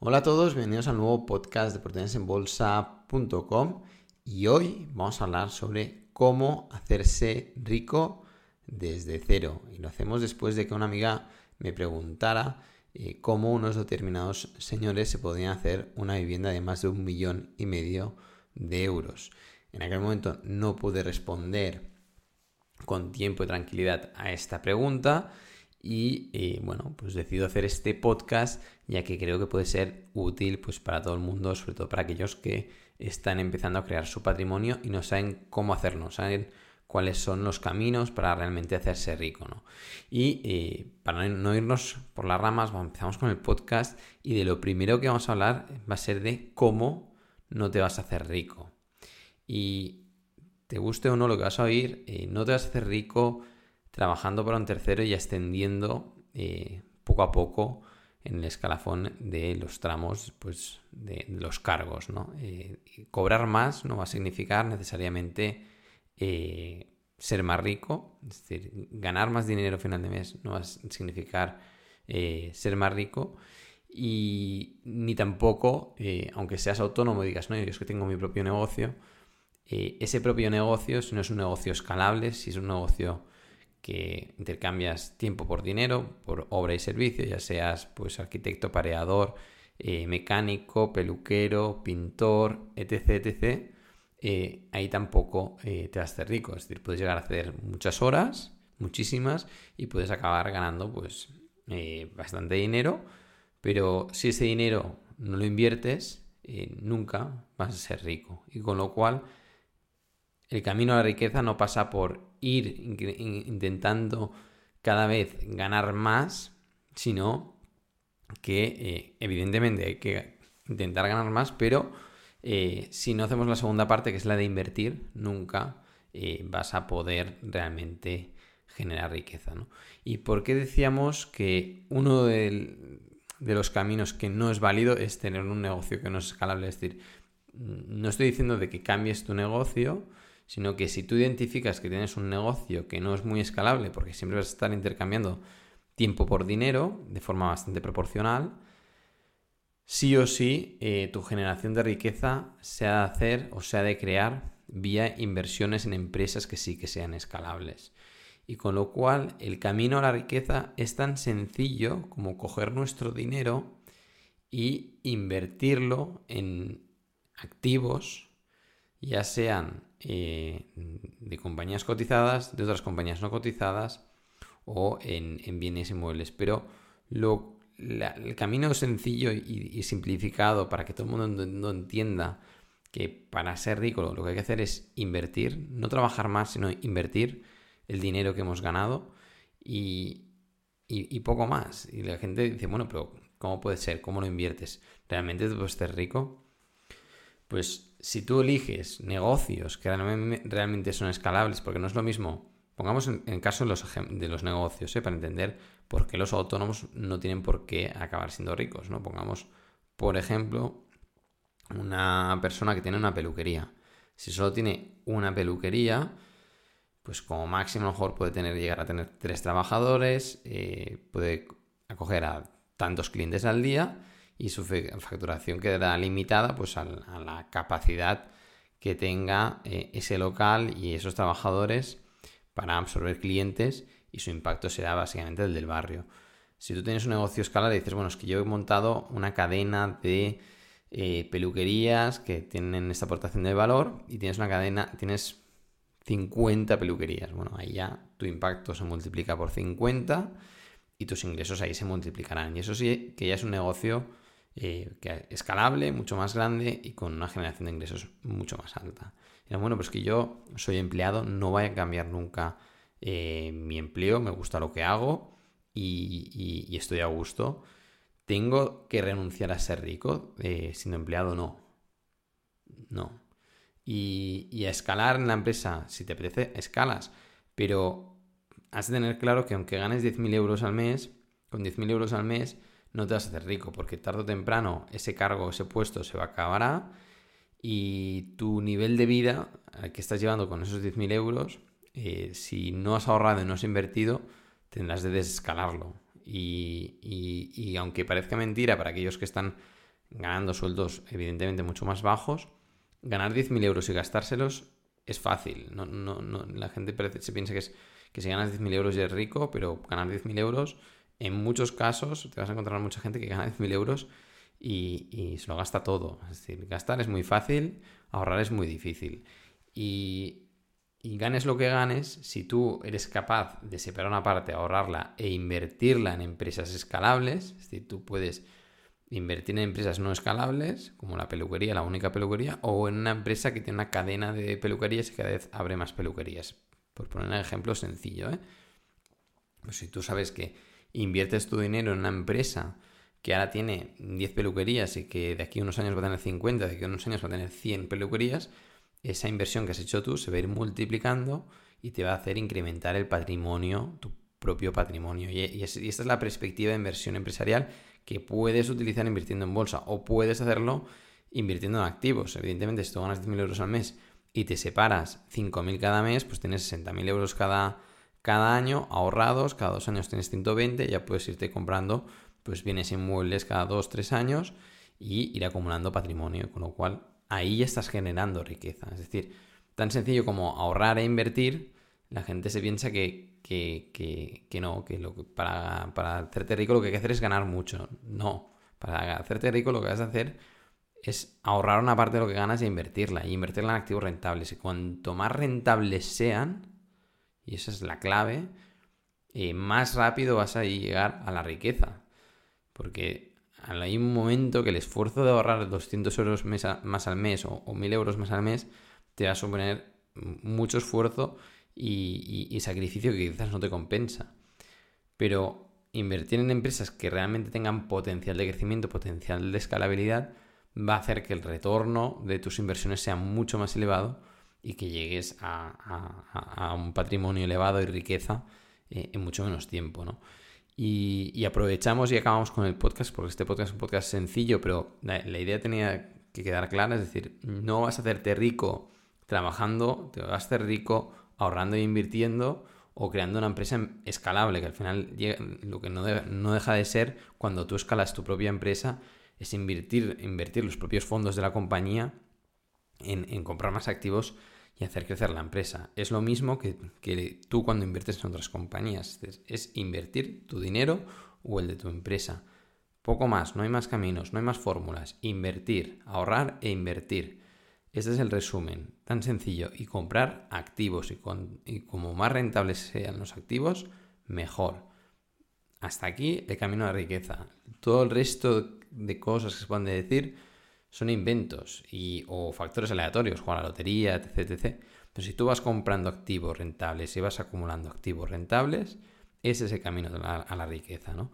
Hola a todos, bienvenidos al nuevo podcast de oportunidadesenbolsa.com y hoy vamos a hablar sobre cómo hacerse rico desde cero. Y lo hacemos después de que una amiga me preguntara eh, cómo unos determinados señores se podían hacer una vivienda de más de un millón y medio de euros. En aquel momento no pude responder con tiempo y tranquilidad a esta pregunta y eh, bueno, pues decido hacer este podcast ya que creo que puede ser útil pues para todo el mundo, sobre todo para aquellos que están empezando a crear su patrimonio y no saben cómo hacerlo, saben cuáles son los caminos para realmente hacerse rico, ¿no? Y eh, para no irnos por las ramas, empezamos con el podcast y de lo primero que vamos a hablar va a ser de cómo no te vas a hacer rico. Y te guste o no lo que vas a oír, eh, no te vas a hacer rico trabajando para un tercero y ascendiendo eh, poco a poco en el escalafón de los tramos pues, de, los cargos. ¿no? Eh, cobrar más no va a significar necesariamente eh, ser más rico, es decir, ganar más dinero a final de mes no va a significar ser más rico y ni tampoco, aunque seas autónomo y digas, no, yo es que tengo mi propio negocio, ese propio negocio, si no es un negocio escalable, si es un negocio que intercambias tiempo por dinero, por obra y servicio, ya seas pues arquitecto, pareador, eh, mecánico, peluquero, pintor, etc. etc. Eh, ahí tampoco eh, te hacer rico. Es decir, puedes llegar a hacer muchas horas, muchísimas, y puedes acabar ganando pues bastante dinero, pero si ese dinero no lo inviertes, nunca vas a ser rico. Y con lo cual, el camino a la riqueza no pasa por ir intentando cada vez ganar más, sino que eh, evidentemente hay que intentar ganar más, pero eh, si no hacemos la segunda parte, que es la de invertir, nunca eh, vas a poder realmente generar riqueza. ¿Y por qué decíamos que uno de los caminos que no es válido es tener un negocio que no es escalable? Es decir, no estoy diciendo de que cambies tu negocio, sino que si tú identificas que tienes un negocio que no es muy escalable, porque siempre vas a estar intercambiando tiempo por dinero de forma bastante proporcional, sí o sí eh, tu generación de riqueza se ha de hacer o se ha de crear vía inversiones en empresas que sí que sean escalables. Y con lo cual el camino a la riqueza es tan sencillo como coger nuestro dinero y invertirlo en activos, ya sean eh, de compañías cotizadas, de otras compañías no cotizadas o en, bienes inmuebles. Pero lo, el camino sencillo y, simplificado para que todo el mundo entienda que para ser rico lo, que hay que hacer es invertir, no trabajar más, sino invertir el dinero que hemos ganado y, poco más. Y la gente dice, bueno, pero ¿cómo puede ser? ¿Cómo lo inviertes? ¿Realmente tú puedes ser rico? Pues si tú eliges negocios que realmente son escalables, porque no es lo mismo, pongamos en caso de los, de los negocios, ¿eh? para entender por qué los autónomos no tienen por qué acabar siendo ricos, ¿no? Pongamos, por ejemplo, una persona que tiene una peluquería. Si solo tiene una peluquería, pues como máximo a lo mejor puede tener, llegar a tener tres trabajadores, eh, puede acoger a tantos clientes al día y su facturación quedará limitada pues a la capacidad que tenga eh, ese local y esos trabajadores para absorber clientes y su impacto será básicamente el del barrio. Si tú tienes un negocio escalar y dices, bueno, es que yo he montado una cadena de eh, peluquerías que tienen esta aportación de valor y tienes una cadena, tienes 50 peluquerías. Bueno, ahí ya tu impacto se multiplica por 50 y tus ingresos ahí se multiplicarán. Y eso sí que ya es un negocio eh, que escalable, mucho más grande y con una generación de ingresos mucho más alta. bueno, pues que yo soy empleado, no voy a cambiar nunca eh, mi empleo, me gusta lo que hago y, estoy a gusto. ¿Tengo que renunciar a ser rico eh, siendo empleado? No. No. Y, a escalar en la empresa, si te apetece, escalas. Pero has de tener claro que aunque ganes 10.000 euros al mes, con 10.000 euros al mes, no te vas a hacer rico, porque tarde o temprano ese cargo, ese puesto se va a acabar y tu nivel de vida que estás llevando con esos 10.000 euros, eh, si no has ahorrado y no has invertido, tendrás de desescalarlo. Y, aunque parezca mentira para aquellos que están ganando sueldos evidentemente mucho más bajos, ganar 10.000 euros y gastárselos es fácil. No, no, no, la gente se piensa que, es, que si ganas 10.000 euros ya es rico, pero ganar 10.000 euros, en muchos casos te vas a encontrar mucha gente que gana 10.000 euros y, y, se lo gasta todo. Es decir, gastar es muy fácil, ahorrar es muy difícil. Y, y ganes lo que ganes, si tú eres capaz de separar una parte, ahorrarla e invertirla en empresas escalables, es decir, tú puedes invertir en empresas no escalables, como la peluquería, la única peluquería, o en una empresa que tiene una cadena de peluquerías y cada vez abre más peluquerías. Por poner un ejemplo sencillo, ¿eh? Pues si tú sabes que inviertes tu dinero en una empresa que ahora tiene 10 peluquerías y que de aquí a unos años va a tener 50, de aquí a unos años va a tener 100 peluquerías, esa inversión que has hecho tú se va a ir multiplicando y te va a hacer incrementar el patrimonio, tu propio patrimonio. Y, esta es la perspectiva de inversión empresarial que puedes utilizar invirtiendo en bolsa o puedes hacerlo invirtiendo en activos. Evidentemente, si tú ganas 10.000 euros al mes y te separas 5.000 cada mes, pues tienes 60.000 euros cada, cada año ahorrados, cada dos años tienes 120, ya puedes irte comprando pues bienes inmuebles cada dos, tres años y ir acumulando patrimonio, con lo cual ahí ya estás generando riqueza. Es decir, tan sencillo como ahorrar e invertir, la gente se piensa que, que, no, que, lo, para, para hacerte rico lo que hay que hacer es ganar mucho. No, para hacerte rico lo que vas a hacer es ahorrar una parte de lo que ganas e invertirla, y invertirla en activos rentables. Y cuanto más rentables sean, y esa es la clave, eh, más rápido vas a llegar a la riqueza. Porque hay un momento que el esfuerzo de ahorrar 200 euros más al mes o, 1000 euros más al mes te va a suponer mucho esfuerzo y, sacrificio que quizás no te compensa. Pero invertir en empresas que realmente tengan potencial de crecimiento, potencial de escalabilidad, va a hacer que el retorno de tus inversiones sea mucho más elevado y que llegues a, un patrimonio elevado y riqueza eh, en mucho menos tiempo, ¿no? Y, aprovechamos y acabamos con el podcast, porque este podcast es un podcast sencillo, pero la, idea tenía que quedar clara, es decir, no vas a hacerte rico trabajando, te vas a hacer rico ahorrando e invirtiendo o creando una empresa escalable, que al final lo que no, no deja de ser cuando tú escalas tu propia empresa es invertir, invertir los propios fondos de la compañía en, comprar más activos y hacer crecer la empresa. Es lo mismo que, tú cuando inviertes en otras compañías. Es, invertir tu dinero o el de tu empresa. Poco más, no hay más caminos, no hay más fórmulas. Invertir, ahorrar e invertir. Este es el resumen, tan sencillo. Y comprar activos. Y, y como más rentables sean los activos, mejor. Hasta aquí el camino a la riqueza. Todo el resto de cosas que se pueden decir son inventos y, o factores aleatorios, jugar a la lotería, etc, etc. Pero si tú vas comprando activos rentables y vas acumulando activos rentables, ese es el camino a la, riqueza, ¿no?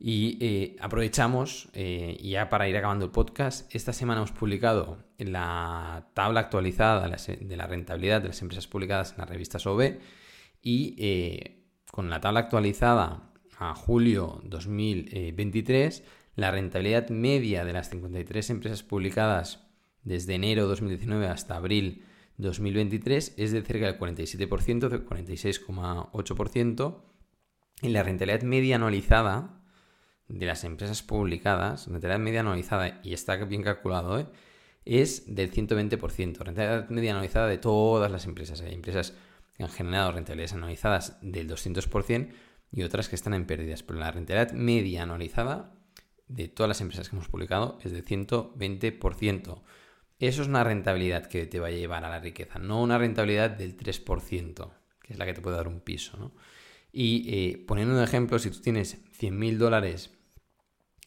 Y eh, aprovechamos, eh, ya para ir acabando el podcast, esta semana hemos publicado la tabla actualizada de la rentabilidad de las empresas publicadas en las revistas OB y eh, con la tabla actualizada a julio 2023 la rentabilidad media de las 53 empresas publicadas desde enero 2019 hasta abril 2023 es de cerca del 47%, de 46,8%. Y la rentabilidad media anualizada de las empresas publicadas, rentabilidad media anualizada, y está bien calculado, ¿eh? es del 120%. Rentabilidad media anualizada de todas las empresas. Hay empresas que han generado rentabilidades anualizadas del 200% y otras que están en pérdidas. Pero la rentabilidad media anualizada de todas las empresas que hemos publicado es de 120%. Eso es una rentabilidad que te va a llevar a la riqueza, no una rentabilidad del 3%, que es la que te puede dar un piso. Y eh, poniendo un ejemplo, si tú tienes 100.000 dólares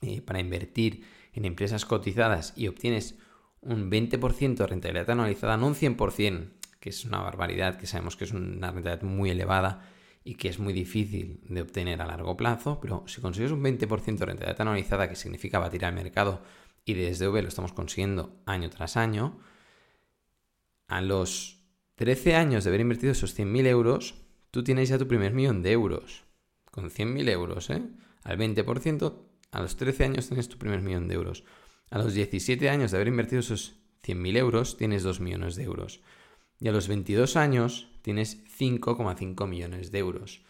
eh, para invertir en empresas cotizadas y obtienes un 20% de rentabilidad anualizada, no un 100%, que es una barbaridad, que sabemos que es una rentabilidad muy elevada, y que es muy difícil de obtener a largo plazo, pero si consigues un 20% de rentabilidad anualizada, que significa batir al mercado, y desde V lo estamos consiguiendo año tras año, a los 13 años de haber invertido esos 100.000 euros, tú tienes ya tu primer millón de euros. Con 100.000 euros, ¿eh? Al 20%, a los 13 años tienes tu primer millón de euros. A los 17 años de haber invertido esos 100.000 euros, tienes 2 millones de euros. Y a los 22 años tienes 5,5 millones de euros.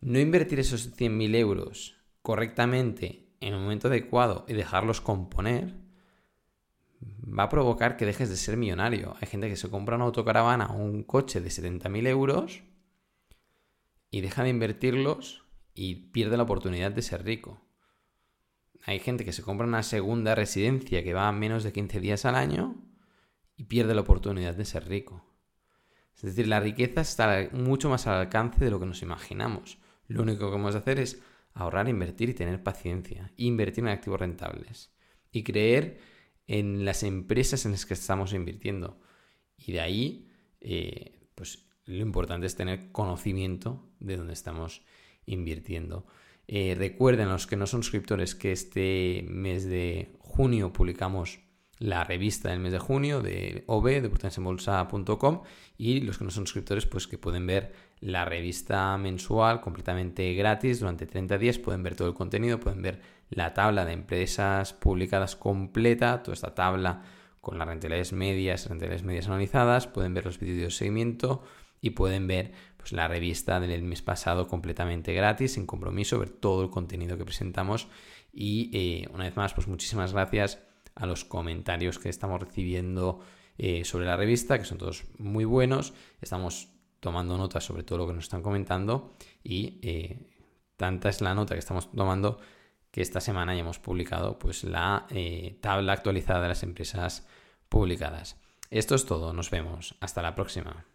No invertir esos 100.000 euros correctamente en un momento adecuado y dejarlos componer, va a provocar que dejes de ser millonario. Hay gente que se compra una autocaravana o un coche de 70.000 euros y deja de invertirlos y pierde la oportunidad de ser rico. Hay gente que se compra una segunda residencia que va a menos de 15 días al año y pierde la oportunidad de ser rico. Es decir, la riqueza está mucho más al alcance de lo que nos imaginamos. Lo único que hemos de hacer es ahorrar, invertir y tener paciencia. invertir en activos rentables. Y creer en las empresas en las que estamos invirtiendo. Y de ahí, eh, pues lo importante es tener conocimiento de dónde estamos invirtiendo. Eh, recuerden los que no son suscriptores que este mes de junio publicamos la revista del mes de junio de OB, de oportunidadesenbolsa.com y los que no son suscriptores pues que pueden ver la revista mensual completamente gratis durante 30 días, pueden ver todo el contenido, pueden ver la tabla de empresas publicadas completa, toda esta tabla con las rentabilidades medias, rentabilidades medias analizadas, pueden ver los vídeos de seguimiento y pueden ver pues, la revista del mes pasado completamente gratis, sin compromiso, ver todo el contenido que presentamos y eh, una vez más pues muchísimas gracias a los comentarios que estamos recibiendo eh, sobre la revista, que son todos muy buenos. Estamos tomando notas sobre todo lo que nos están comentando y eh, tanta es la nota que estamos tomando que esta semana ya hemos publicado pues la eh, tabla actualizada de las empresas publicadas. Esto es todo, nos vemos, hasta la próxima.